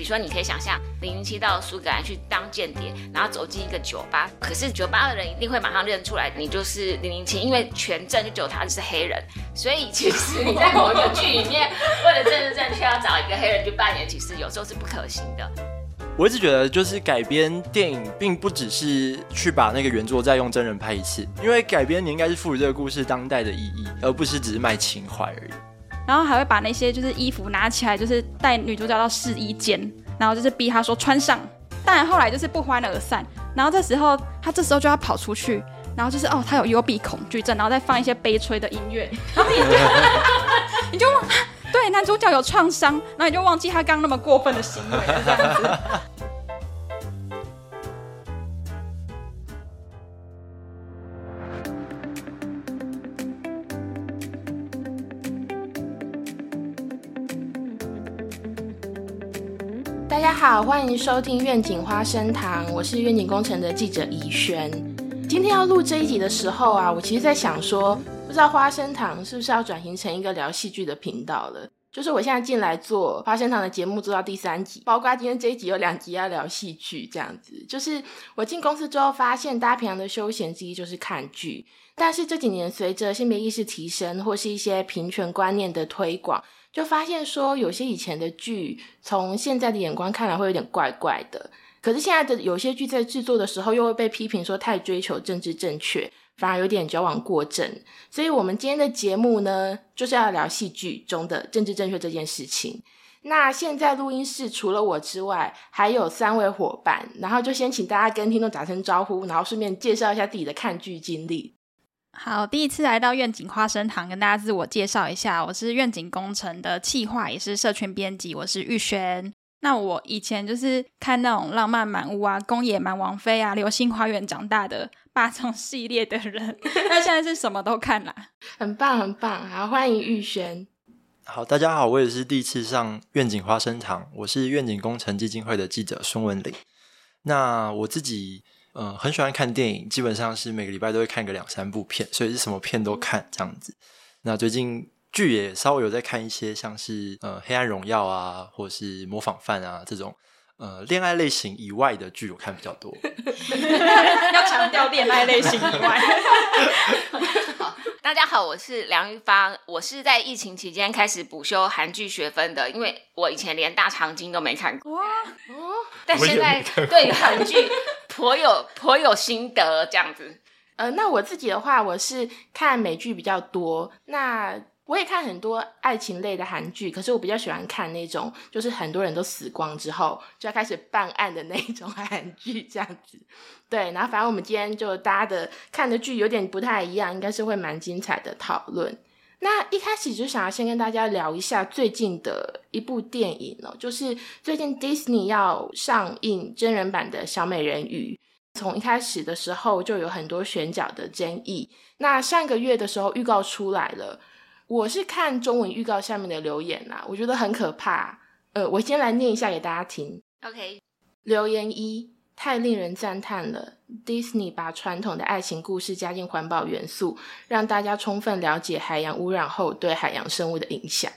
比如说，你可以想象零零七到苏格兰去当间谍，然后走进一个酒吧，可是酒吧的人一定会马上认出来你就是零零七，因为全镇就只有他是黑人，所以其实你在某一个剧里面，为了政治正确要找一个黑人去扮演，其实有时候是不可行的。我一直觉得，就是改编电影，并不只是去把那个原作再用真人拍一次，因为改编你应该是赋予这个故事当代的意义，而不是只是卖情怀而已。然后还会把那些就是衣服拿起来，就是带女主角到试衣间，然后就是逼她说穿上。当然后来就是不欢而散。然后这时候她这时候就要跑出去，然后就是哦，她有幽闭恐惧症，然后再放一些悲催的音乐，然后你就 你就 对男主角有创伤，然后你就忘记他刚刚那么过分的行为这样子。好，欢迎收听愿景花生堂，我是愿景工程的记者怡轩。今天要录这一集的时候啊，我其实在想说，不知道花生堂是不是要转型成一个聊戏剧的频道了？就是我现在进来做花生堂的节目，做到第三集，包括今天这一集有两集要聊戏剧，这样子。就是我进公司之后发现，大家平常的休闲之一就是看剧，但是这几年随着性别意识提升，或是一些平权观念的推广。就发现说，有些以前的剧，从现在的眼光看来会有点怪怪的。可是现在的有些剧在制作的时候，又会被批评说太追求政治正确，反而有点矫枉过正。所以，我们今天的节目呢，就是要聊戏剧中的政治正确这件事情。那现在录音室除了我之外，还有三位伙伴，然后就先请大家跟听众打声招呼，然后顺便介绍一下自己的看剧经历。好，第一次来到愿景花生堂，跟大家自我介绍一下，我是愿景工程的企划，也是社群编辑，我是玉轩。那我以前就是看那种浪漫满屋啊、宫野蛮王妃啊、流星花园长大的 霸总系列的人，那现在是什么都看啦，很棒很棒。好，欢迎玉轩。好，大家好，我也是第一次上愿景花生堂，我是愿景工程基金会的记者孙文玲。那我自己。嗯，很喜欢看电影，基本上是每个礼拜都会看个两三部片，所以是什么片都看这样子。那最近剧也稍微有在看一些，像是呃《黑暗荣耀》啊，或是《模仿犯》啊这种呃恋爱类型以外的剧，我看比较多。要强调恋爱类型以外。大家好，我是梁玉芳，我是在疫情期间开始补修韩剧学分的，因为我以前连大长今都没看过。哇哦！但现在对韩剧颇有颇有心得，这样子。呃，那我自己的话，我是看美剧比较多。那我也看很多爱情类的韩剧，可是我比较喜欢看那种，就是很多人都死光之后就要开始办案的那种 韩剧，这样子。对，然后反正我们今天就大家的看的剧有点不太一样，应该是会蛮精彩的讨论。那一开始就想要先跟大家聊一下最近的一部电影哦，就是最近 Disney 要上映真人版的小美人鱼。从一开始的时候就有很多选角的争议。那上个月的时候预告出来了。我是看中文预告下面的留言啦，我觉得很可怕。呃，我先来念一下给大家听。OK，留言一太令人赞叹了，Disney 把传统的爱情故事加进环保元素，让大家充分了解海洋污染后对海洋生物的影响。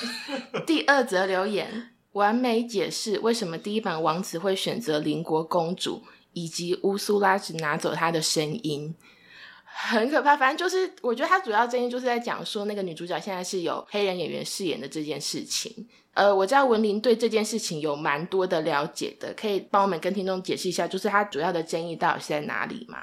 第二则留言完美解释为什么第一版王子会选择邻国公主，以及乌苏拉只拿走她的声音。很可怕，反正就是我觉得他主要争议就是在讲说那个女主角现在是有黑人演员饰演的这件事情。呃，我知道文林对这件事情有蛮多的了解的，可以帮我们跟听众解释一下，就是他主要的争议到底是在哪里吗？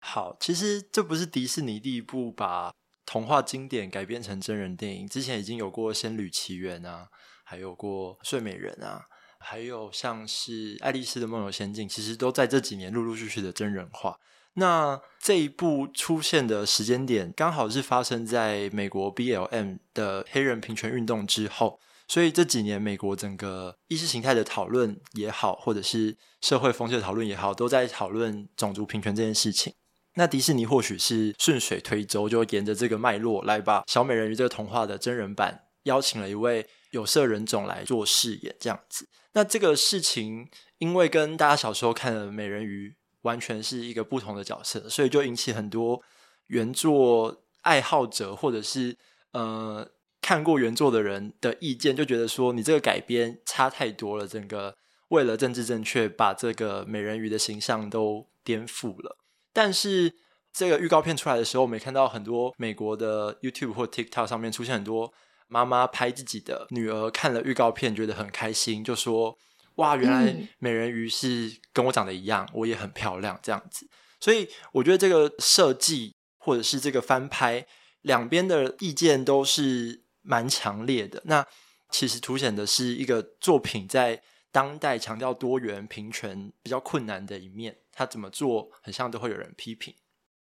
好，其实这不是迪士尼第一部把童话经典改编成真人电影，之前已经有过《仙女奇缘》啊，还有过《睡美人》啊，还有像是《爱丽丝的梦游仙境》，其实都在这几年陆陆续续的真人化。那这一部出现的时间点刚好是发生在美国 BLM 的黑人平权运动之后，所以这几年美国整个意识形态的讨论也好，或者是社会风气的讨论也好，都在讨论种族平权这件事情。那迪士尼或许是顺水推舟，就沿着这个脉络来把小美人鱼这个童话的真人版邀请了一位有色人种来做饰演，这样子。那这个事情因为跟大家小时候看的美人鱼。完全是一个不同的角色，所以就引起很多原作爱好者或者是呃看过原作的人的意见，就觉得说你这个改编差太多了，整个为了政治正确，把这个美人鱼的形象都颠覆了。但是这个预告片出来的时候，我们看到很多美国的 YouTube 或 TikTok 上面出现很多妈妈拍自己的女儿看了预告片，觉得很开心，就说：“哇，原来美人鱼是跟我长得一样，我也很漂亮。”这样子。所以我觉得这个设计或者是这个翻拍，两边的意见都是蛮强烈的。那其实凸显的是一个作品在当代强调多元平权比较困难的一面。他怎么做，很像都会有人批评。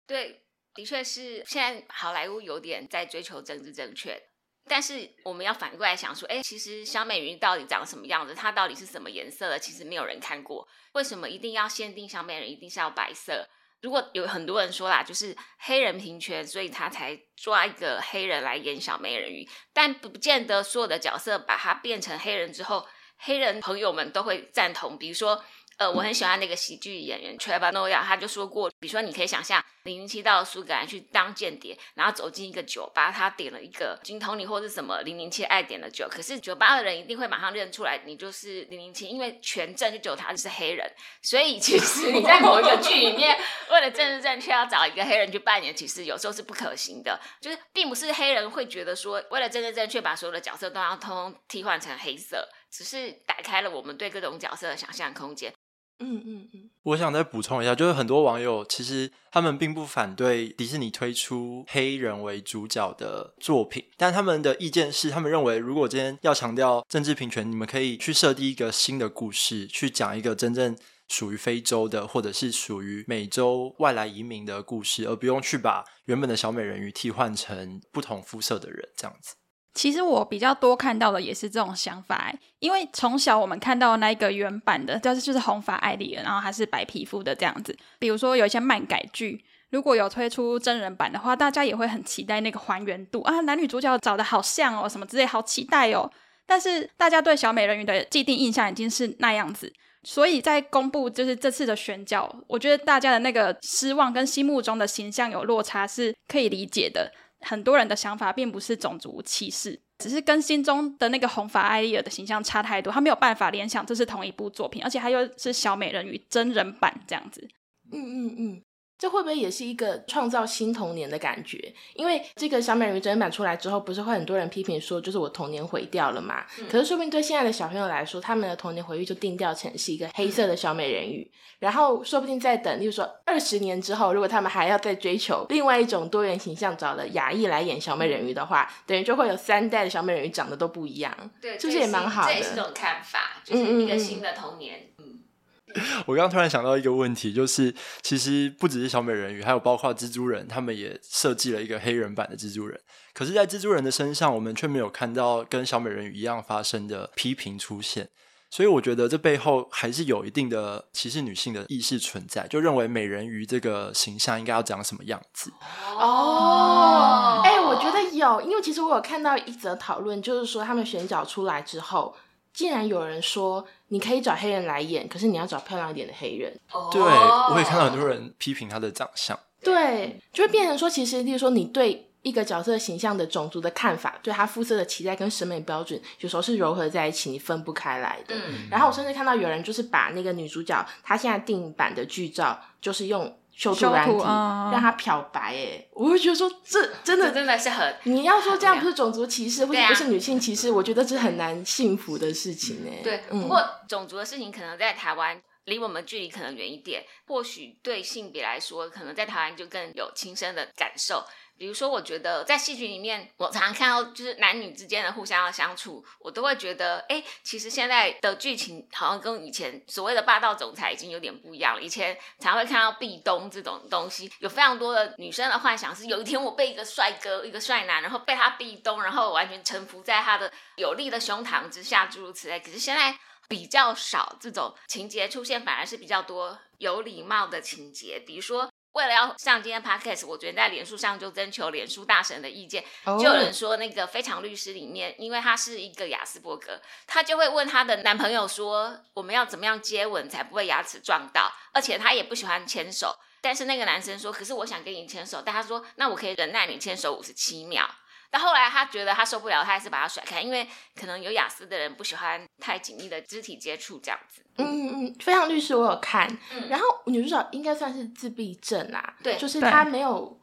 对，的确是现在好莱坞有点在追求政治正确，但是我们要反过来想说，哎，其实小美人鱼到底长什么样子？它到底是什么颜色的？其实没有人看过。为什么一定要限定小美人一定是要白色？如果有很多人说啦，就是黑人平权，所以他才抓一个黑人来演小美人鱼，但不见得所有的角色把它变成黑人之后，黑人朋友们都会赞同。比如说。呃，我很喜欢那个喜剧演员 Trevor Noah，他就说过，比如说你可以想象零零七到苏格兰去当间谍，然后走进一个酒吧，他点了一个金通尼或者什么零零七爱点的酒，可是酒吧的人一定会马上认出来你就是零零七，因为全镇就只有他是黑人，所以其实你在某一个剧里面，为了政治正确要找一个黑人去扮演，其实有时候是不可行的，就是并不是黑人会觉得说为了政治正确把所有的角色都要通通替换成黑色，只是打开了我们对各种角色的想象空间。嗯嗯嗯，我想再补充一下，就是很多网友其实他们并不反对迪士尼推出黑人为主角的作品，但他们的意见是，他们认为如果今天要强调政治平权，你们可以去设定一个新的故事，去讲一个真正属于非洲的或者是属于美洲外来移民的故事，而不用去把原本的小美人鱼替换成不同肤色的人这样子。其实我比较多看到的也是这种想法，因为从小我们看到那一个原版的，就是就是红发艾丽然后她是白皮肤的这样子。比如说有一些漫改剧，如果有推出真人版的话，大家也会很期待那个还原度啊，男女主角找的好像哦，什么之类，好期待哦。但是大家对小美人鱼的既定印象已经是那样子，所以在公布就是这次的选角，我觉得大家的那个失望跟心目中的形象有落差是可以理解的。很多人的想法并不是种族歧视，只是跟心中的那个红发艾丽尔的形象差太多，他没有办法联想这是同一部作品，而且他又是小美人鱼真人版这样子。嗯嗯嗯。这会不会也是一个创造新童年的感觉？因为这个小美人鱼真人版出来之后，不是会很多人批评说，就是我童年毁掉了嘛？可是说不定对现在的小朋友来说，他们的童年回忆就定调成是一个黑色的小美人鱼。然后说不定再等，例如说二十年之后，如果他们还要再追求另外一种多元形象，找了亚裔来演小美人鱼的话，等于就会有三代的小美人鱼长得都不一样。对，这也蛮好的，这也是种看法，就是一个新的童年。我刚刚突然想到一个问题，就是其实不只是小美人鱼，还有包括蜘蛛人，他们也设计了一个黑人版的蜘蛛人。可是，在蜘蛛人的身上，我们却没有看到跟小美人鱼一样发生的批评出现。所以，我觉得这背后还是有一定的歧视女性的意识存在，就认为美人鱼这个形象应该要长什么样子。哦，哎，我觉得有，因为其实我有看到一则讨论，就是说他们选角出来之后。竟然有人说你可以找黑人来演，可是你要找漂亮一点的黑人。对，我也看到很多人批评他的长相。对，就会变成说，其实，例如说，你对一个角色形象的种族的看法，对他肤色的期待跟审美标准，有时候是糅合在一起，你分不开来的。然后我甚至看到有人就是把那个女主角她现在定版的剧照，就是用。修图软体让他漂白，哎，我会觉得说这真的真的是很，你要说这样不是种族歧视或者不是女性歧视，我觉得这很难幸福的事情诶。对，不过种族的事情可能在台湾离我们距离可能远一点，或许对性别来说，可能在台湾就更有亲身的感受。比如说，我觉得在戏剧里面，我常常看到就是男女之间的互相的相处，我都会觉得，哎，其实现在的剧情好像跟以前所谓的霸道总裁已经有点不一样了。以前常会看到壁咚这种东西，有非常多的女生的幻想是有一天我被一个帅哥、一个帅男，然后被他壁咚，然后完全臣服在他的有力的胸膛之下，诸如此类。可是现在比较少这种情节出现，反而是比较多有礼貌的情节，比如说。为了要上今天 podcast，我昨天在脸书上就征求脸书大神的意见，就有人说那个《非常律师》里面，因为他是一个雅斯伯格，他就会问他的男朋友说，我们要怎么样接吻才不会牙齿撞到？而且他也不喜欢牵手，但是那个男生说，可是我想跟你牵手，但他说，那我可以忍耐你牵手五十七秒。但后来他觉得他受不了，他还是把他甩开，因为可能有雅思的人不喜欢太紧密的肢体接触这样子。嗯嗯嗯，非常律师我有看，嗯然后女主角应该算是自闭症啊，对就是对她没有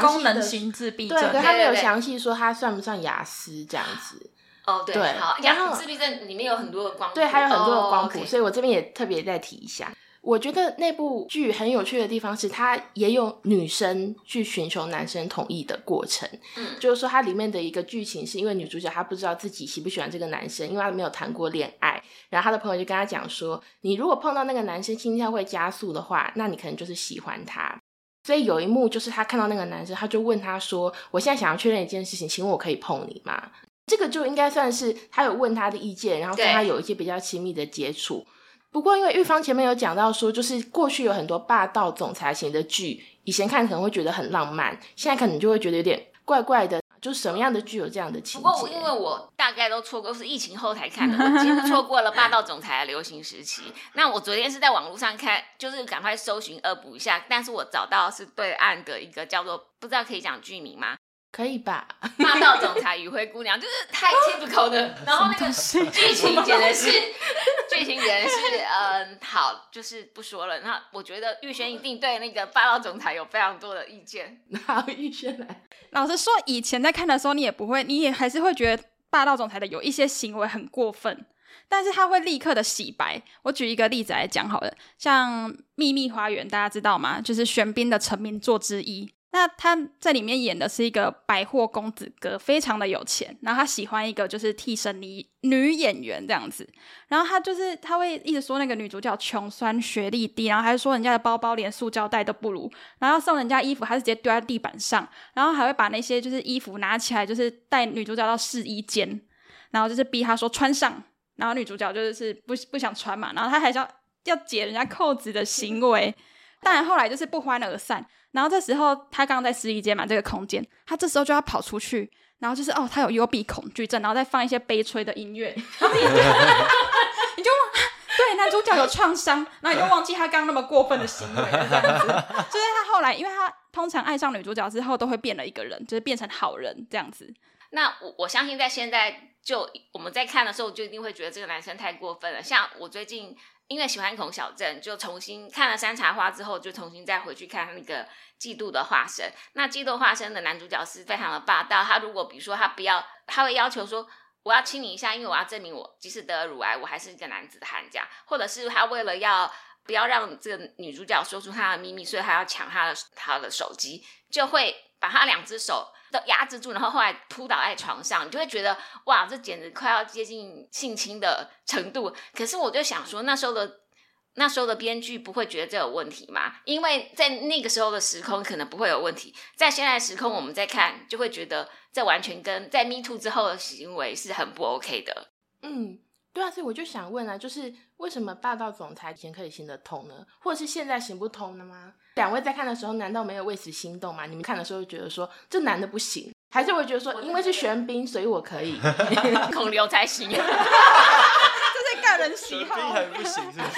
功能型自闭症对，她没有详细说她算不算雅思这样子。哦，对，好，然后自闭症里面有很多的光谱，对，还有很多的光哦谱所以我这边也特别再提一下。我觉得那部剧很有趣的地方是，它也有女生去寻求男生同意的过程。嗯就是说，它里面的一个剧情是因为女主角她不知道自己喜不喜欢这个男生，因为她没有谈过恋爱。然后她的朋友就跟她讲说，你如果碰到那个男生心跳会加速的话，那你可能就是喜欢他。所以有一幕就是她看到那个男生，她就问他说：“我现在想要确认一件事情，请问我可以碰你吗？”这个就应该算是她有问他的意见，然后跟他有一些比较亲密的接触。不过，因为玉芳前面有讲到说，就是过去有很多霸道总裁型的剧，以前看可能会觉得很浪漫，现在可能就会觉得有点怪怪的。就什么样的剧有这样的情不过？因为我大概都错过，是疫情后才看的，我几乎错过了霸道总裁的流行时期。那我昨天是在网络上看，就是赶快搜寻恶补一下，但是我找到是对岸的一个叫做不知道可以讲剧名吗？可以吧？霸道总裁与灰姑娘，就是太 typical 的，然后那个剧情简直是，剧情简直是，嗯，好，就是不说了。那我觉得玉轩一定对那个霸道总裁有非常多的意见。好，玉轩来。老实说，以前在看的时候，你也不会，你也还是会觉得霸道总裁的有一些行为很过分，但是他会立刻的洗白。我举一个例子来讲好了，像《秘密花园》，大家知道吗？就是玄彬的成名作之一。那他在里面演的是一个百货公子哥，非常的有钱，然后他喜欢一个就是替身女女演员这样子，然后他就是他会一直说那个女主角穷酸、学历低，然后还说人家的包包连塑胶袋都不如，然后送人家衣服，他是直接丢在地板上，然后还会把那些就是衣服拿起来，就是带女主角到试衣间，然后就是逼她说穿上，然后女主角就是不不想穿嘛，然后他还要要解人家扣子的行为，但后来就是不欢而散。然后这时候他刚刚在试衣间嘛，这个空间，他这时候就要跑出去，然后就是哦，他有幽闭恐惧症，然后再放一些悲催的音乐，然 后你就 对男主角有创伤，然后你就忘记他刚刚那么过分的行为，这样子。就是他后来，因为他通常爱上女主角之后都会变了一个人，就是变成好人这样子。那我我相信在现在就我们在看的时候，就一定会觉得这个男生太过分了。像我最近因为喜欢孔小镇，就重新看了《山茶花》之后，就重新再回去看那个《嫉妒的化身》。那《嫉妒化身》的男主角是非常的霸道，他如果比如说他不要，他会要求说。我要亲你一下，因为我要证明我即使得了乳癌，我还是一个男子汉这样，或者是他为了要不要让这个女主角说出她的秘密，所以他要抢她的她的手机，就会把他两只手都压制住，然后后来扑倒在床上，你就会觉得哇，这简直快要接近性侵的程度。可是我就想说，那时候的那时候的编剧不会觉得这有问题吗？因为在那个时候的时空可能不会有问题，在现在时空我们在看，就会觉得这完全跟在 Me Too 之后的行为是很不 OK 的。嗯，对啊，所以我就想问啊，就是为什么霸道总裁以前可以行得通呢？或者是现在行不通了吗？两位在看的时候，难道没有为此心动吗？你们看的时候就觉得说这男的不行，还是会觉得说因为是玄彬，所以我可以？孔刘才行。这是个人喜好。彬还不行，是不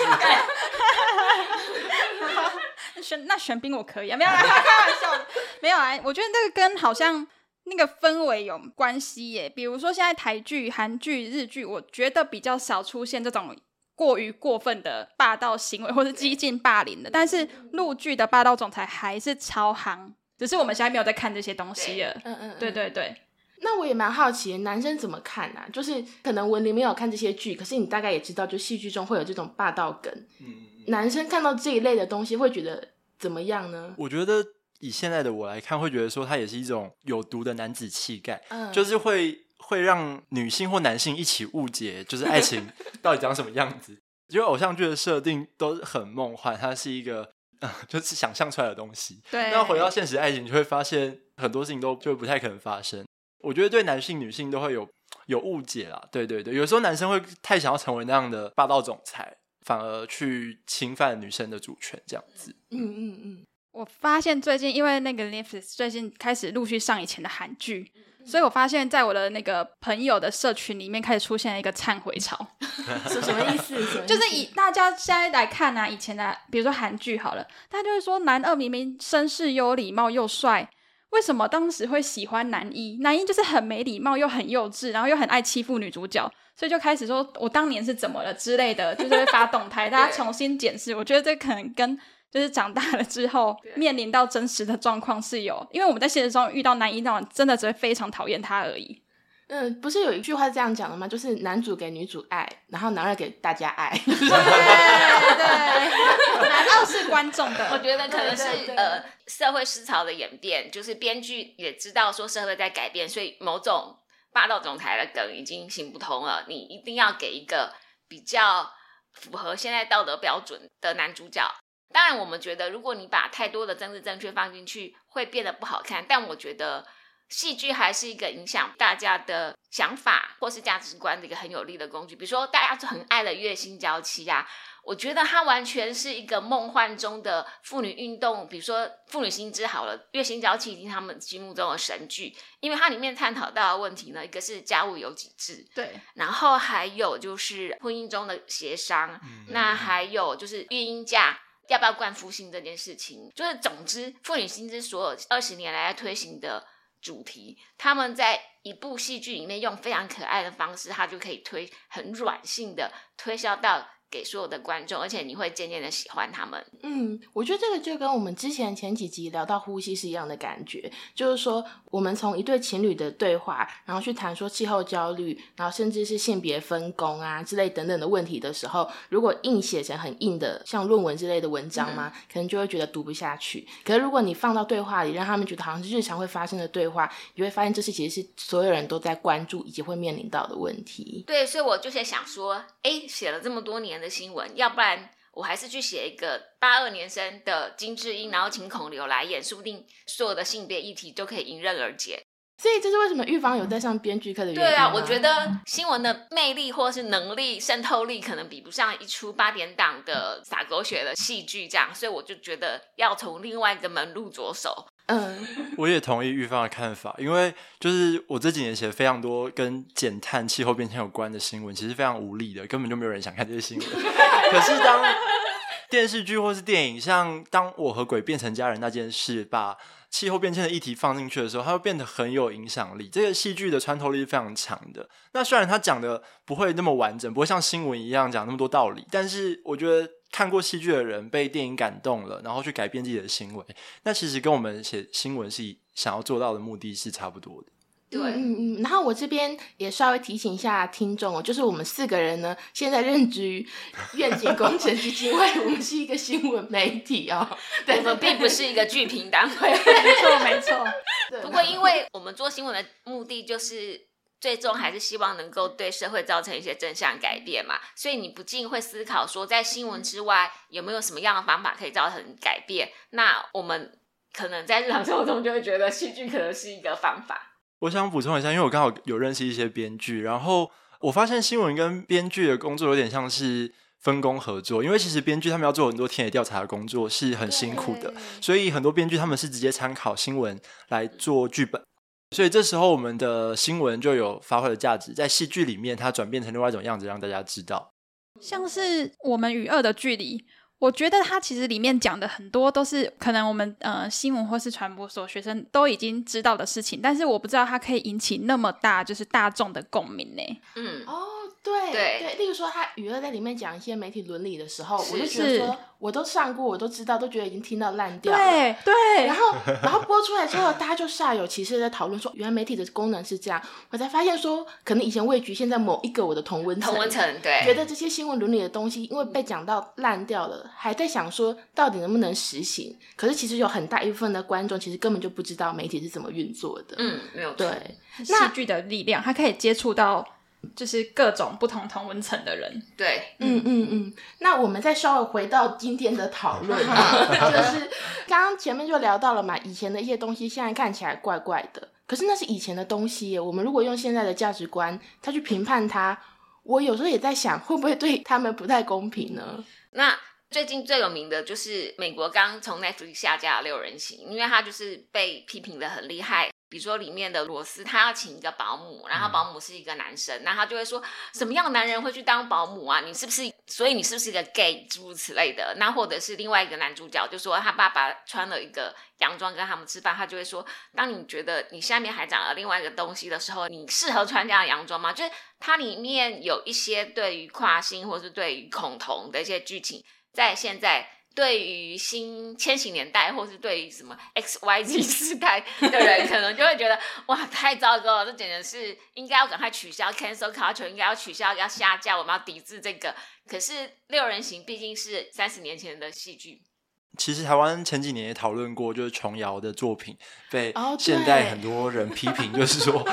是？玄那玄彬我可以啊，没有啦，开玩笑的，没有啊。我觉得那个跟好像那个氛围有关系耶。比如说现在台剧、韩剧、日剧，我觉得比较少出现这种过于过分的霸道行为或是激进霸凌的，但是陆剧的霸道总裁还是超夯，只是我们现在没有在看这些东西了。嗯嗯，对对对，那我也蛮好奇，男生怎么看啊？就是可能文林没有看这些剧，可是你大概也知道，就戏剧中会有这种霸道梗。嗯，男生看到这一类的东西，会觉得怎么样呢？我觉得以现在的我来看，会觉得说它也是一种有毒的男子气概，嗯，就是会会让女性或男性一起误解，就是爱情 到底长什么样子。因为偶像剧的设定都很梦幻，它是一个。呃就是想象出来的东西。对。那回到现实爱情，你就会发现很多事情都就不太可能发生。我觉得对男性、女性都会有有误解啦。对对对，有时候男生会太想要成为那样的霸道总裁，反而去侵犯女生的主权，这样子。嗯嗯嗯，我发现最近因为那个 Netflix 最近开始陆续上以前的韩剧，所以我发现在我的那个朋友的社群里面开始出现了一个忏悔潮，是什么 意思？就是以大家现在来看啊，以前的比如说韩剧好了，大家就会说男二明明绅士又有礼貌又帅，为什么当时会喜欢男一？男一就是很没礼貌又很幼稚，然后又很爱欺负女主角，所以就开始说我当年是怎么了之类的，就是会发动态，大家重新检视。我觉得这可能跟就是长大了之后面临到真实的状况是有，因为我们在现实中遇到男一那种，真的只会非常讨厌他而已。嗯，不是有一句话是这样讲的吗？就是男主给女主爱，然后男二给大家爱。对 对，男二是观众的。我觉得可能是呃社会思潮的演变，就是编剧也知道说社会在改变，所以某种霸道总裁的梗已经行不通了。你一定要给一个比较符合现在道德标准的男主角。当然，我们觉得如果你把太多的政治正确放进去，会变得不好看。但我觉得戏剧还是一个影响大家的想法或是价值观的一个很有力的工具。比如说，大家都很爱的《月薪娇妻》啊，我觉得它完全是一个梦幻中的妇女运动，比如说妇女新知好了，《月薪娇妻》已经是他们心目中的神剧，因为它里面探讨到的问题呢，一个是家务有几制，对，然后还有就是婚姻中的协商，那还有就是育婴假。要不要冠夫姓这件事情，就是总之，妇女薪资所有二十年来推行的主题，他们在一部戏剧里面用非常可爱的方式，他就可以推很软性的推销到给所有的观众，而且你会渐渐的喜欢他们。嗯，我觉得这个就跟我们之前前几集聊到呼吸是一样的感觉，就是说我们从一对情侣的对话，然后去谈说气候焦虑，然后甚至是性别分工啊之类等等的问题的时候，如果硬写成很硬的像论文之类的文章嘛，可能就会觉得读不下去。可是如果你放到对话里，让他们觉得好像是日常会发生的对话，你会发现这是其实是所有人都在关注以及会面临到的问题。对，所以我就是想说，哎，写了这么多年的新闻，要不然我还是去写一个八二年生的金智英，然后请孔刘来演，说不定所有的性别议题都可以迎刃而解。所以这是为什么玉芳有在上编剧课的原因对啊，我觉得新闻的魅力或是能力、渗透力，可能比不上一出八点档的撒狗血的戏剧这样，所以我就觉得要从另外一个门路着手。嗯，我也同意玉芳的看法，因为就是我这几年写非常多跟减碳、气候变迁有关的新闻，其实非常无力的，根本就没有人想看这些新闻。可是当电视剧或是电影，像当我和鬼变成家人那件事，把气候变迁的议题放进去的时候，它会变得很有影响力。这个戏剧的穿透力是非常强的。那虽然它讲的不会那么完整，不会像新闻一样讲那么多道理，但是我觉得看过戏剧的人被电影感动了，然后去改变自己的行为，那其实跟我们写新闻是想要做到的目的是差不多的。对，嗯嗯嗯，然后我这边也稍微提醒一下听众哦，就是我们四个人呢，现在任职于 愿景工程基金会，我们是一个新闻媒体哦，对我们并不是一个剧评单位。没错没 错。对不过，因为我们做新闻的目的就是最终还是希望能够对社会造成一些正向改变嘛，所以你不禁会思考说，在新闻之外有没有什么样的方法可以造成改变？那我们可能在日常生活中就会觉得戏剧可能是一个方法。我想补充一下，因为我刚好有认识一些编剧，然后我发现新闻跟编剧的工作有点像是分工合作，因为其实编剧他们要做很多田野调查的工作是很辛苦的，所以很多编剧他们是直接参考新闻来做剧本，所以这时候我们的新闻就有发挥的价值，在戏剧里面它转变成另外一种样子，让大家知道。像是我们与恶的距离，我觉得它其实里面讲的很多都是可能我们呃新闻或是传播所学生都已经知道的事情，但是我不知道它可以引起那么大就是大众的共鸣呢。嗯，哦，对对。对，例如说他娱乐在里面讲一些媒体伦理的时候，我就觉得是。说，我都上过，我都知道，都觉得已经听到烂掉了。对对，然后，然后播出来之后，大家就煞有其事地在讨论说，原来媒体的功能是这样。我才发现说，可能以前未局限在某一个我的同温层，同温层对，觉得这些新闻伦理的东西，因为被讲到烂掉了，还在想说到底能不能实行。可是其实有很大一部分的观众其实根本就不知道媒体是怎么运作的。嗯，没有错。对，戏剧的力量，它可以接触到就是各种不同同温层的人。对，嗯嗯嗯，那我们再稍微回到今天的讨论 啊，就是刚刚前面就聊到了嘛，以前的一些东西现在看起来怪怪的，可是那是以前的东西耶。我们如果用现在的价值观，他去评判它，我有时候也在想，会不会对他们不太公平呢？那最近最有名的就是美国刚从 Netflix 下架六人行，因为他就是被批评的很厉害，比如说里面的罗斯，他要请一个保姆，然后保姆是一个男生，那他就会说什么样的男人会去当保姆啊？你是不是？所以你是不是一个 gay？诸如此类的。那或者是另外一个男主角就说他爸爸穿了一个洋装跟他们吃饭，他就会说，当你觉得你下面还长了另外一个东西的时候，你适合穿这样的洋装吗？就是它里面有一些对于跨性或是对于恐同的一些剧情，在现在。对于新千禧年代，或是对于什么 X Y Z 时代的人，可能就会觉得哇，太糟糕了！这简直是应该要赶快取消 cancel culture，应该要取消，要下架，我们要抵制这个。可是六人行毕竟是三十年前的戏剧。其实台湾前几年也讨论过，就是琼瑶的作品被现代很多人批评，就是说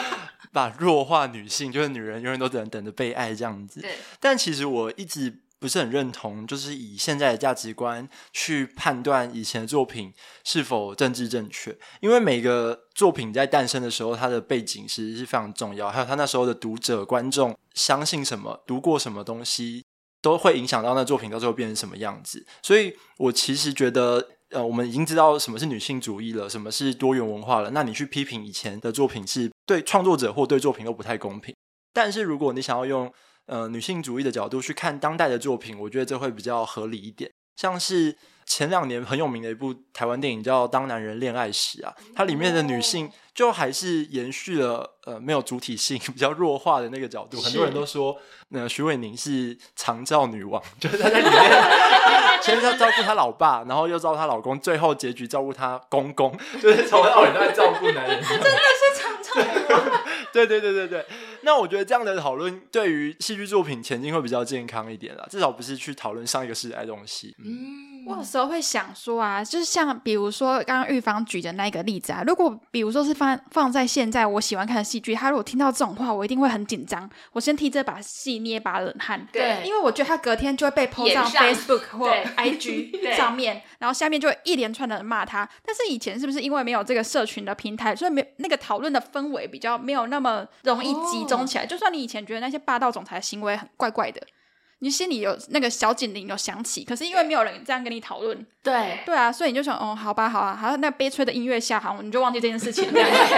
把弱化女性，就是女人永远都只能等着被爱这样子。对。但其实我一直。不是很认同，就是以现在的价值观去判断以前的作品是否政治正确，因为每个作品在诞生的时候，它的背景其实是非常重要，还有他那时候的读者观众相信什么，读过什么东西，都会影响到那作品到最后变成什么样子。所以我其实觉得，呃，我们已经知道什么是女性主义了，什么是多元文化了，那你去批评以前的作品，是对创作者或对作品都不太公平。但是如果你想要用呃，女性主义的角度去看当代的作品，我觉得这会比较合理一点。像是前两年很有名的一部台湾电影叫《当男人恋爱时》啊，它里面的女性就还是延续了呃没有主体性、比较弱化的那个角度。很多人都说，那徐伟宁是长照女王，就是她在里面 先要照顾她老爸，然后又照顾她老公，最后结局照顾她公公，就是从头到尾都在照顾男人。真的是长。对对对对对。那我觉得这样的讨论对于戏剧作品前进会比较健康一点啦，至少不是去讨论上一个时代的东西。嗯，我有时候会想说啊，就是像比如说刚刚玉芳举的那个例子啊，如果比如说是放放在现在我喜欢看的戏剧，他如果听到这种话，我一定会很紧张，我先替这把戏捏把冷汗。对，因为我觉得他隔天就会被 PO 上 Facebook 或 IG 上面，然后下面就会一连串的骂他。但是以前是不是因为没有这个社群的平台，所以没那个讨论的氛围比较没有那么容易集。中起来，就算你以前觉得那些霸道总裁行为很怪怪的，你心里有那个小警铃有响起，可是因为没有人这样跟你讨论，对对啊，所以你就想，哦，好吧，好啊，好，那悲催的音乐下，好，你就忘记这件事情。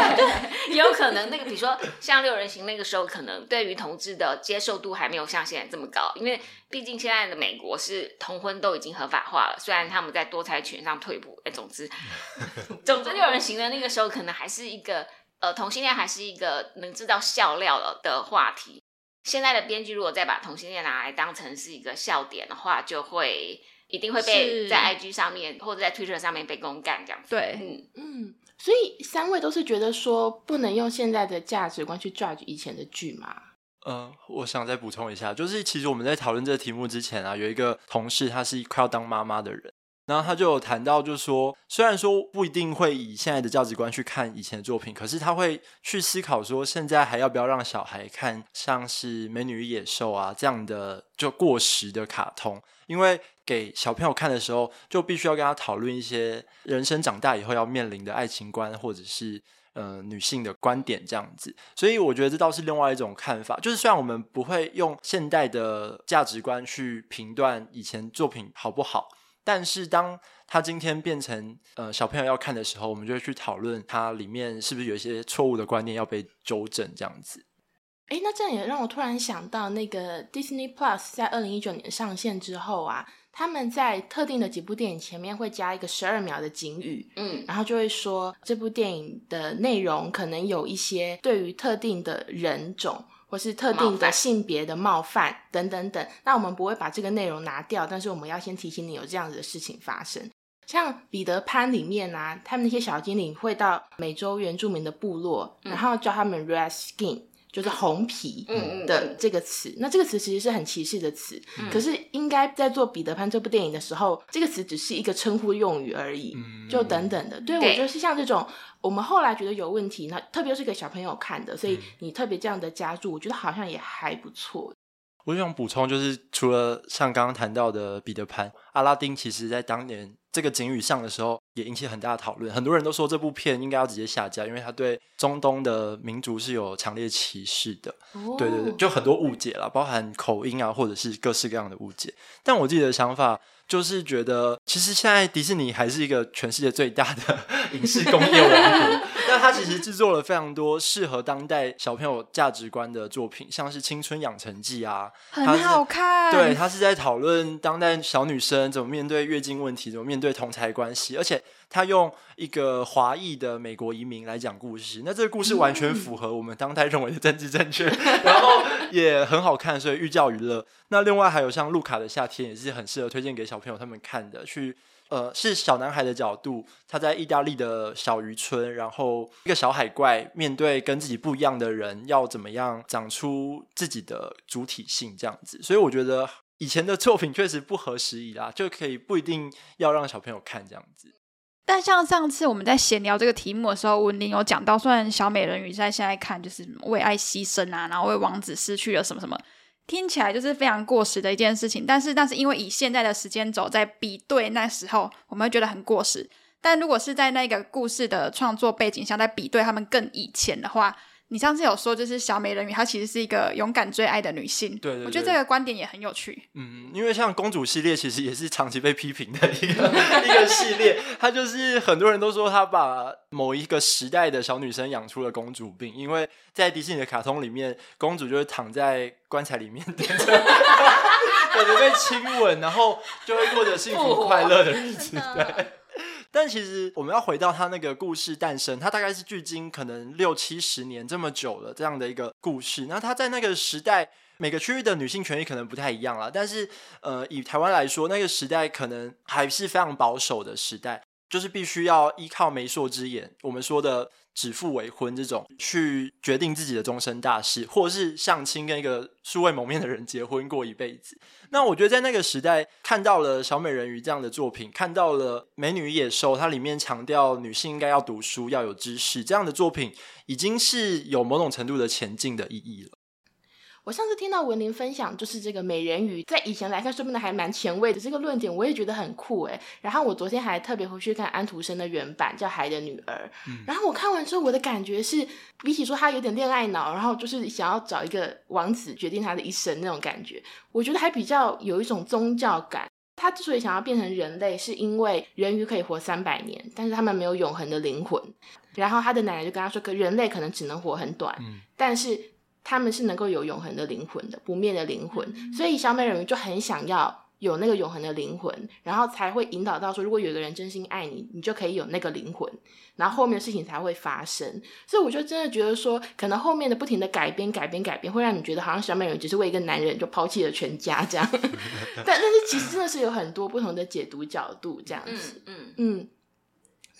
也有可能那个，比如说像六人行那个时候，可能对于同志的接受度还没有像现在这么高，因为毕竟现在的美国是同婚都已经合法化了，虽然他们在多财权上退步，哎，总之，总之六人行的那个时候，可能还是一个。呃，同性恋还是一个能制造笑料了的话题。现在的编剧如果再把同性恋拿来当成是一个笑点的话，就会一定会被在 IG 上面或者在 Twitter 上面被公干这样子。对，嗯嗯。所以三位都是觉得说不能用现在的价值观去 judge 以前的剧嘛？嗯，我想再补充一下，就是其实我们在讨论这个题目之前啊，有一个同事他是快要当妈妈的人。然后他就有谈到，就是说，虽然说不一定会以现在的价值观去看以前的作品，可是他会去思考说，现在还要不要让小孩看像是《美女与野兽》啊这样的就过时的卡通？因为给小朋友看的时候，就必须要跟他讨论一些人生长大以后要面临的爱情观，或者是呃女性的观点这样子。所以我觉得这倒是另外一种看法，就是虽然我们不会用现代的价值观去评断以前作品好不好。但是，当他今天变成呃小朋友要看的时候，我们就会去讨论它里面是不是有一些错误的观念要被纠正，这样子。哎，那这样也让我突然想到，那个 Disney Plus 在二零一九年上线之后啊，他们在特定的几部电影前面会加一个十二秒的警语，嗯，然后就会说这部电影的内容可能有一些对于特定的人种。或是特定的性别的冒犯等等等，那我们不会把这个内容拿掉，但是我们要先提醒你有这样子的事情发生。像彼得潘里面啊，他们那些小精灵会到美洲原住民的部落，然后叫他们 red skin。就是红皮的这个词，那这个词其实是很歧视的词，可是应该在做彼得潘这部电影的时候，这个词只是一个称呼用语而已，就等等的。对我觉得是像这种，我们后来觉得有问题，那特别是给小朋友看的，所以你特别这样的加注，我觉得好像也还不错。我想补充，就是除了像刚刚谈到的彼得潘、阿拉丁，其实在当年。这个警语上的时候，也引起很大的讨论。很多人都说这部片应该要直接下架，因为它对中东的民族是有强烈歧视的。对对对，就很多误解了，包含口音啊，或者是各式各样的误解。但我自己的想法。就是觉得，其实现在迪士尼还是一个全世界最大的 影视工业王国。那它其实制作了非常多适合当代小朋友价值观的作品，像是《青春养成记》啊，很好看。对，他是在讨论当代小女生怎么面对月经问题，怎么面对同才关系，而且他用一个华裔的美国移民来讲故事，那这个故事完全符合我们当代认为的政治正确，然后也很好看，所以寓教于乐。那另外还有像《路卡的夏天》也是很适合推荐给小朋友他们看的，去。呃，是小男孩的角度，他在意大利的小渔村，然后一个小海怪面对跟自己不一样的人，要怎么样长出自己的主体性这样子。所以我觉得以前的作品确实不合时宜啦，就可以不一定要让小朋友看这样子。但像上次我们在闲聊这个题目的时候，文林有讲到，虽然小美人鱼在现在看就是为爱牺牲啊，然后为王子失去了什么什么。听起来就是非常过时的一件事情，但是，但是因为以现在的时间轴在比对那时候，我们会觉得很过时。但如果是在那个故事的创作背景下，在比对他们更以前的话。你上次有说，就是小美人鱼，她其实是一个勇敢追爱的女性。对对，我觉得这个观点也很有趣。嗯，因为像公主系列，其实也是长期被批评的一个 一个系列。她就是很多人都说，她把某一个时代的小女生养出了公主病。因为在迪士尼的卡通里面，公主就是躺在棺材里面，等着 等着被亲吻，然后就会过着幸福快乐的日子。对。但其实我们要回到他那个故事诞生，他大概是距今可能六七十年这么久了这样的一个故事。那他在那个时代，每个区域的女性权益可能不太一样了。但是，呃，以台湾来说，那个时代可能还是非常保守的时代。就是必须要依靠媒妁之言，我们说的指腹为婚这种，去决定自己的终身大事，或是相亲跟一个素未谋面的人结婚过一辈子。那我觉得在那个时代看到了小美人鱼这样的作品，看到了美女与野兽，它里面强调女性应该要读书、要有知识这样的作品，已经是有某种程度的前进的意义了。我上次听到文林分享，就是这个美人鱼，在以前来看，说不定还蛮前卫的这个论点，我也觉得很酷哎。然后我昨天还特别回去看安徒生的原版，叫《海的女儿》。然后我看完之后，我的感觉是，比起说他有点恋爱脑，然后就是想要找一个王子决定他的一生那种感觉，我觉得还比较有一种宗教感。他之所以想要变成人类，是因为人鱼可以活三百年，但是他们没有永恒的灵魂。然后他的奶奶就跟他说：“可人类可能只能活很短，嗯但是。”他们是能够有永恒的灵魂的，不灭的灵魂，所以小美人鱼就很想要有那个永恒的灵魂，然后才会引导到说，如果有一个人真心爱你，你就可以有那个灵魂，然后后面的事情才会发生。所以我就真的觉得说，可能后面的不停的改编、改编、改编，会让你觉得好像小美人鱼只是为一个男人就抛弃了全家这样，但但是其实真的是有很多不同的解读角度这样子，嗯。嗯。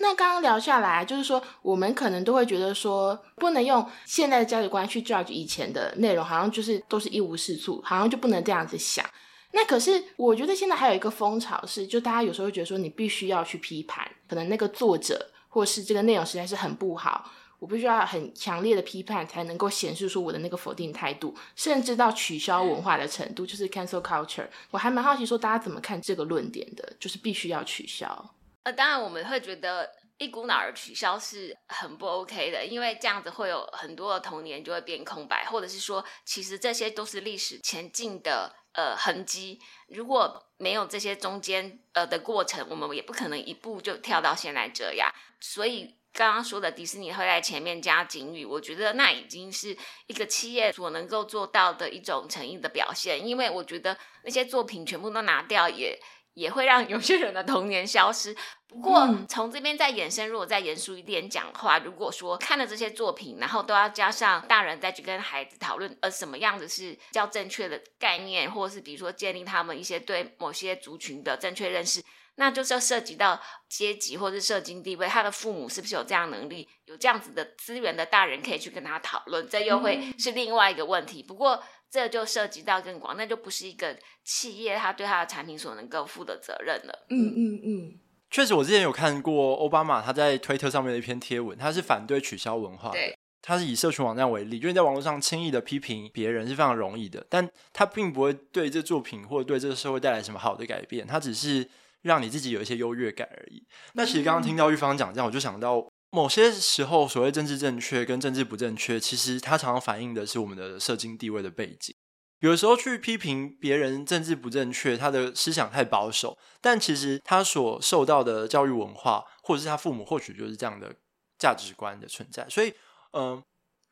那刚刚聊下来，就是说，我们可能都会觉得说，不能用现在的价值观去 judge 以前的内容，好像就是都是一无是处，好像就不能这样子想。那可是，我觉得现在还有一个风潮是，就大家有时候会觉得说，你必须要去批判，可能那个作者或是这个内容实在是很不好，我必须要很强烈的批判，才能够显示出我的那个否定态度，甚至到取消文化的程度，就是 cancel culture。我还蛮好奇说，大家怎么看这个论点的？就是必须要取消。呃，当然我们会觉得一股脑儿取消是很不 OK 的，因为这样子会有很多的童年就会变空白，或者是说，其实这些都是历史前进的呃痕迹。如果没有这些中间呃的过程，我们也不可能一步就跳到现在这样。所以刚刚说的迪士尼会在前面加警语，我觉得那已经是一个企业所能够做到的一种诚意的表现。因为我觉得那些作品全部都拿掉也。也会让有些人的童年消失。不过从这边再延伸，如果再严肃一点讲的话，如果说看了这些作品，然后都要加上大人再去跟孩子讨论，呃，什么样子是较正确的概念，或者是比如说建立他们一些对某些族群的正确认识，那就是要涉及到阶级或是社经地位，他的父母是不是有这样能力，有这样子的资源的大人可以去跟他讨论，这又会是另外一个问题。不过。这就涉及到更广，那就不是一个企业他对他的产品所能够负的责任了。嗯嗯嗯，确实，我之前有看过奥巴马他在推特上面的一篇贴文，他是反对取消文化的。他是以社群网站为例，就是在网络上轻易的批评别人是非常容易的，但他并不会对这作品或者对这个社会带来什么好的改变，他只是让你自己有一些优越感而已。那其实刚刚听到玉芳讲这样，我就想到。某些时候，所谓政治正确跟政治不正确，其实它常常反映的是我们的社经地位的背景。有时候去批评别人政治不正确，他的思想太保守，但其实他所受到的教育文化，或者是他父母或许就是这样的价值观的存在。所以，嗯、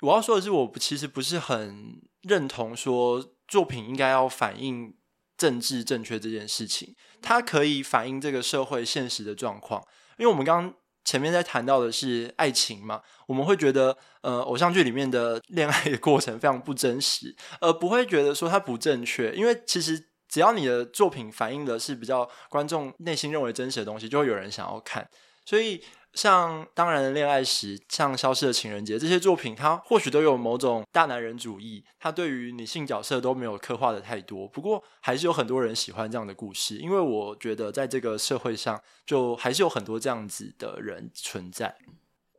我要说的是，我其实不是很认同说作品应该要反映政治正确这件事情，它可以反映这个社会现实的状况。因为我们刚前面在谈到的是爱情嘛，我们会觉得呃偶像剧里面的恋爱的过程非常不真实，而不会觉得说它不正确，因为其实只要你的作品反映的是比较观众内心认为真实的东西，就会有人想要看。所以像《当然的恋爱时》、像《消失的情人节》这些作品，它或许都有某种大男人主义，它对于女性角色都没有刻画的太多。不过还是有很多人喜欢这样的故事，因为我觉得在这个社会上，就还是有很多这样子的人存在。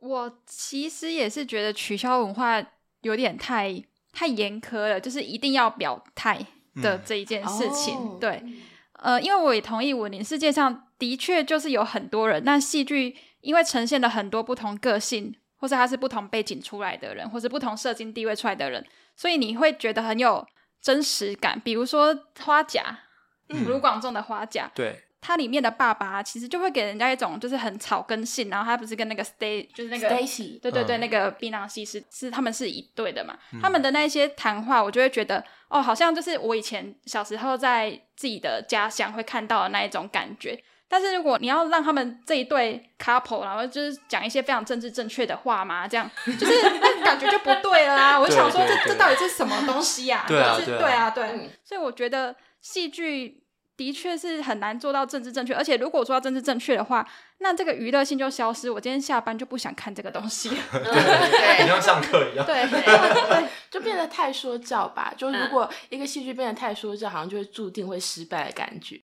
我其实也是觉得取消文化有点太太严苛了，就是一定要表态的这一件事情。哦对，呃，因为我也同意文林，世界上的确就是有很多人，但戏剧因为呈现了很多不同个性，或是他是不同背景出来的人，或是不同社经地位出来的人，所以你会觉得很有真实感。比如说花甲，嗯卢广仲的花甲，对，它里面的爸爸其实就会给人家一种就是很草根性，然后他不是跟那个 Stay 就是那个 Stacy 对对对，嗯那个槟榔西施是他们是一对的嘛，他们的那一些谈话，我就会觉得哦，好像就是我以前小时候在自己的家乡会看到的那一种感觉。但是如果你要让他们这一对 couple，然后就是讲一些非常政治正确的话嘛，这样 就是那感觉就不对了啊！我就想说，这这到底是什么东西呀、对啊就是对啊对啊，对。嗯所以我觉得戏剧的确是很难做到政治正确，而且如果做到政治正确的话，那这个娱乐性就消失。我今天下班就不想看这个东西了。对，像上课一样。对对就变得太说教吧。就如嗯果一个戏剧变得太说教，好像就会注定会失败的感觉。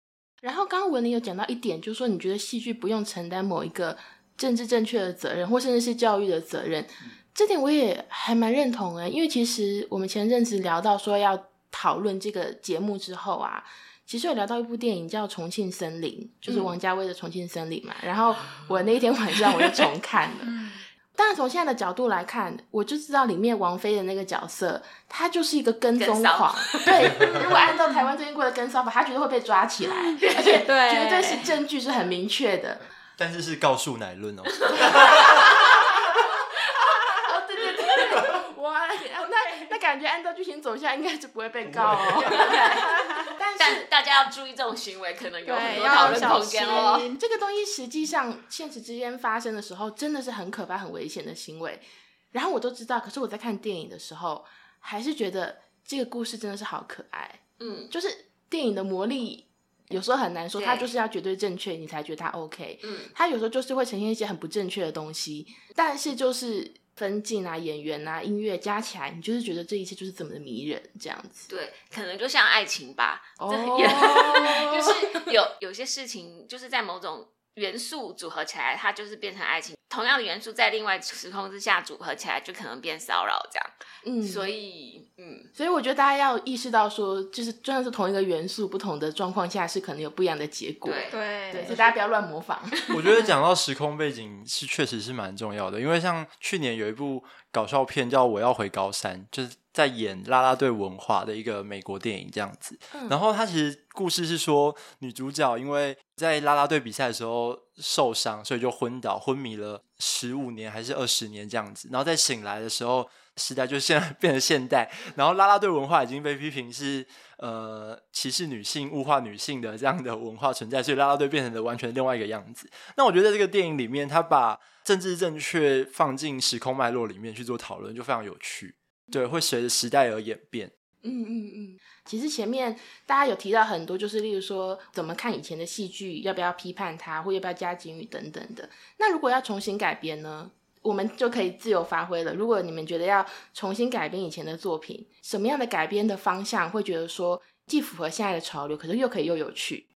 然后刚刚文林有讲到一点，就是说你觉得戏剧不用承担某一个政治正确的责任，或甚至是教育的责任，这点我也还蛮认同诶。因为其实我们前阵子聊到说要讨论这个节目之后啊。其实有聊到一部电影叫《重庆森林》，就是王家卫的《重庆森林》嘛。然后我那一天晚上我就重看了，当然，从现在的角度来看，我就知道里面王菲的那个角色，她就是一个跟踪狂。对，如果按照台湾最近过的跟骚法，她绝对会被抓起来，而且对绝对是证据是很明确的。但是是告诉乃论哦。哦，对对对，哇，那那感觉按照剧情走向，应该是不会被告哦。但是但大家要注意这种行为，可能有很，多讨论空间。这个东西实际上现实之间发生的时候，真的是很可怕、很危险的行为。然后我都知道，可是我在看电影的时候，还是觉得这个故事真的是好可爱。嗯就是电影的魔力，有时候很难说，对它就是要绝对正确，你才觉得它 OK。嗯，它有时候就是会呈现一些很不正确的东西，但是就是分镜啊、演员啊、音乐加起来，你就是觉得这一切就是这么的迷人，这样子。对，可能就像爱情吧，就是有有些事情，就是在某种元素组合起来，它就是变成爱情。同样的元素在另外时空之下组合起来，就可能变骚扰这样。嗯，所以，嗯，所以我觉得大家要意识到说，就是真的是同一个元素，不同的状况下是可能有不一样的结果。对对对，所以大家不要乱模仿。我觉得讲到时空背景是确实是蛮重要的，因为像去年有一部搞笑片叫《我要回高山》，就是在演啦啦队文化的一个美国电影这样子。嗯然后它其实故事是说，女主角因为在啦啦队比赛的时候受伤，所以就昏倒昏迷了十五年还是二十年这样子。然后在醒来的时候，时代就现在 变成现代，然后啦啦队文化已经被批评是呃歧视女性、物化女性的这样的文化存在，所以啦啦队变成了完全另外一个样子。那我觉得在这个电影里面，他把政治正确放进时空脉络里面去做讨论，就非常有趣。对，会随着时代而演变。嗯嗯嗯，其实前面大家有提到很多，就是例如说怎么看以前的戏剧，要不要批判它，或要不要加警语等等的。那如果要重新改编呢，我们就可以自由发挥了。如果你们觉得要重新改编以前的作品，什么样的改编的方向会觉得说既符合现在的潮流，可是又可以又有趣？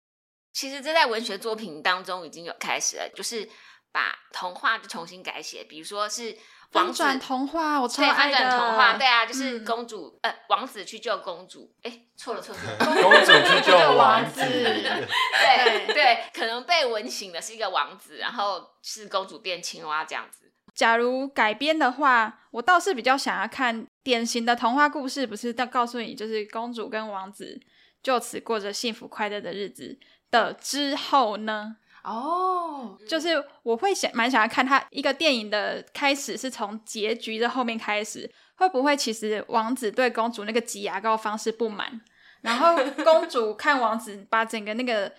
其实这在文学作品当中已经有开始了，就是把童话就重新改写，比如说是王转童话，我超对爱的翻转童话，对啊，就是嗯公主、呃王子去救公主，哎错了错了，错了 公主去救 王子，对对，可能被吻醒的是一个王子，然后是公主变青蛙这样子。假如改编的话，我倒是比较想要看典型的童话故事，不是在告诉你就是公主跟王子就此过着幸福快乐的日子的之后呢？哦，就是我会想蛮想要看他一个电影的开始是从结局的后面开始，会不会其实王子对公主那个挤牙膏方式不满，然后公主看王子把整个那个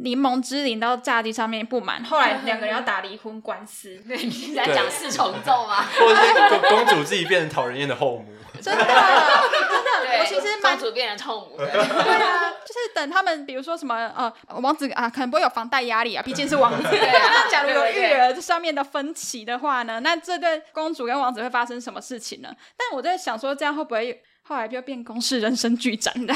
柠檬汁淋到炸鸡上面不满，后来两个人要打离婚官司，对，你 是在讲四重奏吗？或者是公公主自己变成讨人厌的后母。真的真的，我其实蛮公主变成痛母的，对啊，就是等他们，比如说什么呃，王子啊，可能不会有房贷压力啊，毕竟是王子。对啊那假如有育儿这上面的分歧的话呢，那这对公主跟王子会发生什么事情呢？但我在想说，这样会不会后来就变公式人生剧展的？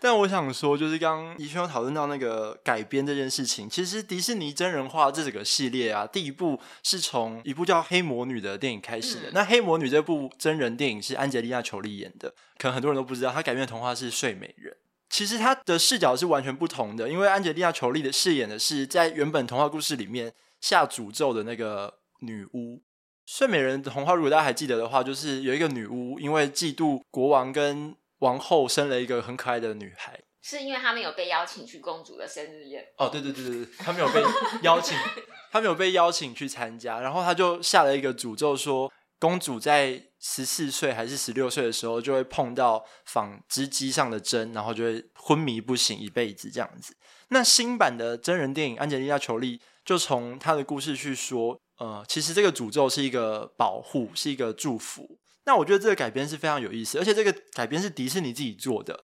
但我想说，就是刚刚怡轩有讨论到那个改编这件事情，其实迪士尼真人化这整个系列啊，第一部是从一部叫《黑魔女》的电影开始的。嗯那《黑魔女》这部真人电影是安吉丽娜·裘丽演的，可能很多人都不知道，她改编的童话是《睡美人》。其实她的视角是完全不同的，因为安吉丽娜·裘丽的饰演的是在原本童话故事里面下诅咒的那个女巫。睡美人的童话，如果大家还记得的话，就是有一个女巫因为嫉妒国王跟王后生了一个很可爱的女孩。是因为他们有被邀请去公主的生日宴，哦，对对对对对，他没有被邀请，他没有被邀请去参加，然后他就下了一个诅咒说，公主在十四岁还是十六岁的时候就会碰到纺织机上的针，然后就会昏迷不醒一辈子这样子。那新版的真人电影《安吉丽娜·裘丽》就从她的故事去说，呃，其实这个诅咒是一个保护，是一个祝福。那我觉得这个改编是非常有意思，而且这个改编是迪士尼自己做的，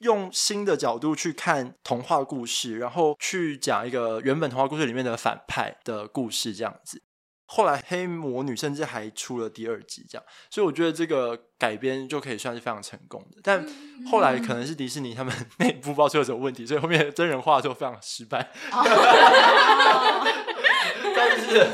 用新的角度去看童话故事，然后去讲一个原本童话故事里面的反派的故事，这样子。后来黑魔女甚至还出了第二集，这样，所以我觉得这个改编就可以算是非常成功的。但后来可能是迪士尼他们 内部不知道出了什么问题，所以后面真人化就非常失败。但是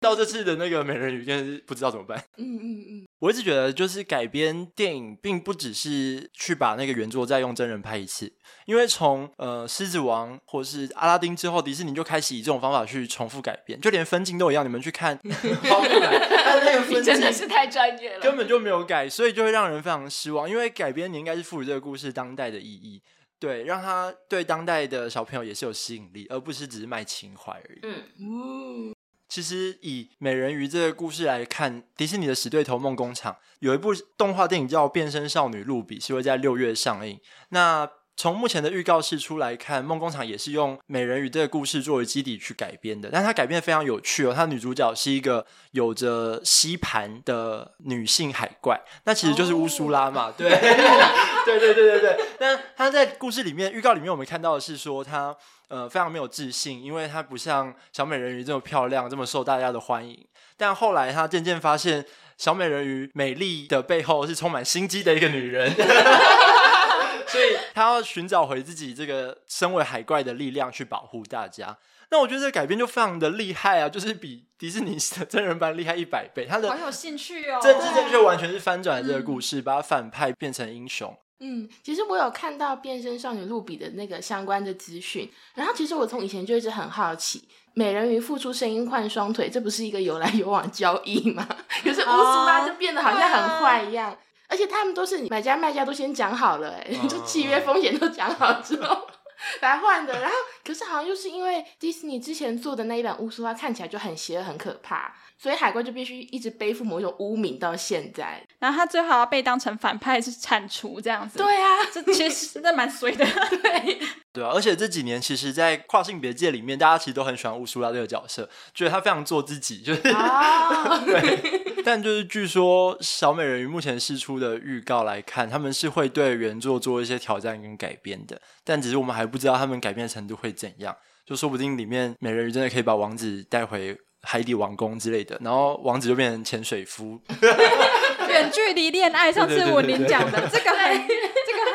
到这次的那个美人鱼，真的是不知道怎么办。嗯嗯嗯，我一直觉得，就是改编电影，并不只是去把那个原作再用真人拍一次，因为从呃《狮子王》或是阿拉丁之后，迪士尼就开始以这种方法去重复改编，就连分镜都一样。你们去看花木兰，它的那个分真的是太专业了，根本就没有改，所以就会让人非常失望。因为改编你应该是赋予这个故事当代的意义，对，让它对当代的小朋友也是有吸引力，而不是只是卖情怀而已。嗯，哦，其实以美人鱼这个故事来看，迪士尼的死对头梦工厂有一部动画电影叫《变身少女露比》，是会在六月上映。那从目前的预告示出来看，梦工厂也是用美人鱼这个故事作为基底去改编的，但它改编的非常有趣哦。它女主角是一个有着吸盘的女性海怪，那其实就是乌苏拉嘛，对，对对对对对。但他在故事里面，预告里面我们看到的是说他呃非常没有自信，因为他不像小美人鱼这么漂亮，这么受大家的欢迎。但后来他渐渐发现，小美人鱼美丽的背后是充满心机的一个女人。所以他要寻找回自己这个身为海怪的力量，去保护大家。那我觉得这个改编就非常的厉害啊，就是比迪士尼的真人版厉害一百倍。他的好有兴趣哦，政治正确完全是翻转了这个故事，把反派变成英雄。嗯，其实我有看到变身少女露比的那个相关的资讯，然后其实我从以前就一直很好奇，美人鱼付出声音换双腿，这不是一个有来有往交易吗？可是乌苏拉就变得好像很坏一样，而且他们都是买家卖家都先讲好了、哎、嗯 就契约风险都讲好之后。来换的，然后可是好像又是因为迪士尼之前做的那一版乌苏拉看起来就很邪恶、很可怕，所以海怪就必须一直背负某一种污名到现在。然后他最好要被当成反派去铲除这样子，，对啊，这其实真的蛮衰的，对，对啊，而且这几年其实，在跨性别界里面，大家其实都很喜欢乌苏拉这个角色，觉得他非常做自己，就是啊，对，但就是据说小美人鱼目前释出的预告来看，他们是会对原作做一些挑战跟改编的，但只是我们还不知道他们改编程度会怎样，就说不定里面美人鱼真的可以把王子带回海底王宫之类的，然后王子就变成潜水夫。远距离恋爱，上次我您讲的这个很这个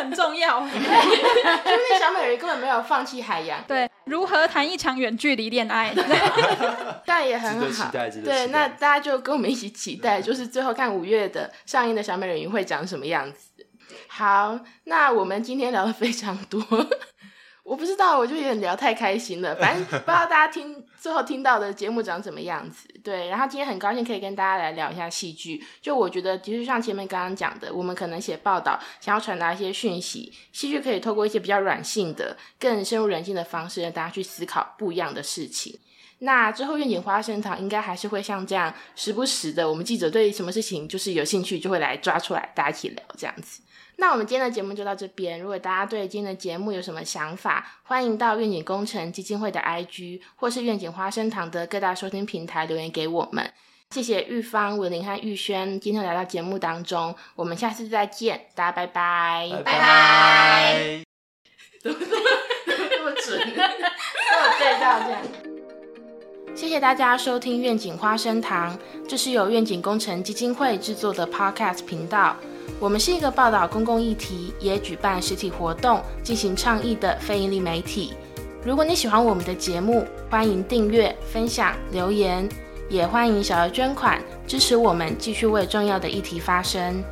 很重要，就是小美人鱼根本没有放弃海洋，对，如何谈一场远距离恋爱？但也很好。对，那大家就跟我们一起期待，就是最后看五月的上映的小美人鱼会长什么样子。好，那我们今天聊的非常多，我不知道，我就有点聊太开心了。反正不知道大家听最后听到的节目长怎么样子。对，然后今天很高兴可以跟大家来聊一下戏剧。就我觉得，其实像前面刚刚讲的，我们可能写报道，想要传达一些讯息，戏剧可以透过一些比较软性的、更深入人心的方式，让大家去思考不一样的事情。那之后愿景花生堂应该还是会像这样，时不时的，我们记者对什么事情就是有兴趣，就会来抓出来，大家一起聊这样子。那我们今天的节目就到这边。如果大家对今天的节目有什么想法，欢迎到愿景工程基金会的 IG 或是愿景花生堂的各大收听平台留言给我们。谢谢玉芳、文玲和玉轩今天来到节目当中，我们下次再见，大家拜拜，拜拜。怎么这么这么准？对到这样。谢谢大家收听愿景花生堂，这是由愿景工程基金会制作的 Podcast 频道。我们是一个报道公共议题，也举办实体活动进行倡议的非营利媒体。如果你喜欢我们的节目，欢迎订阅、分享、留言，也欢迎小额捐款支持我们，继续为重要的议题发声。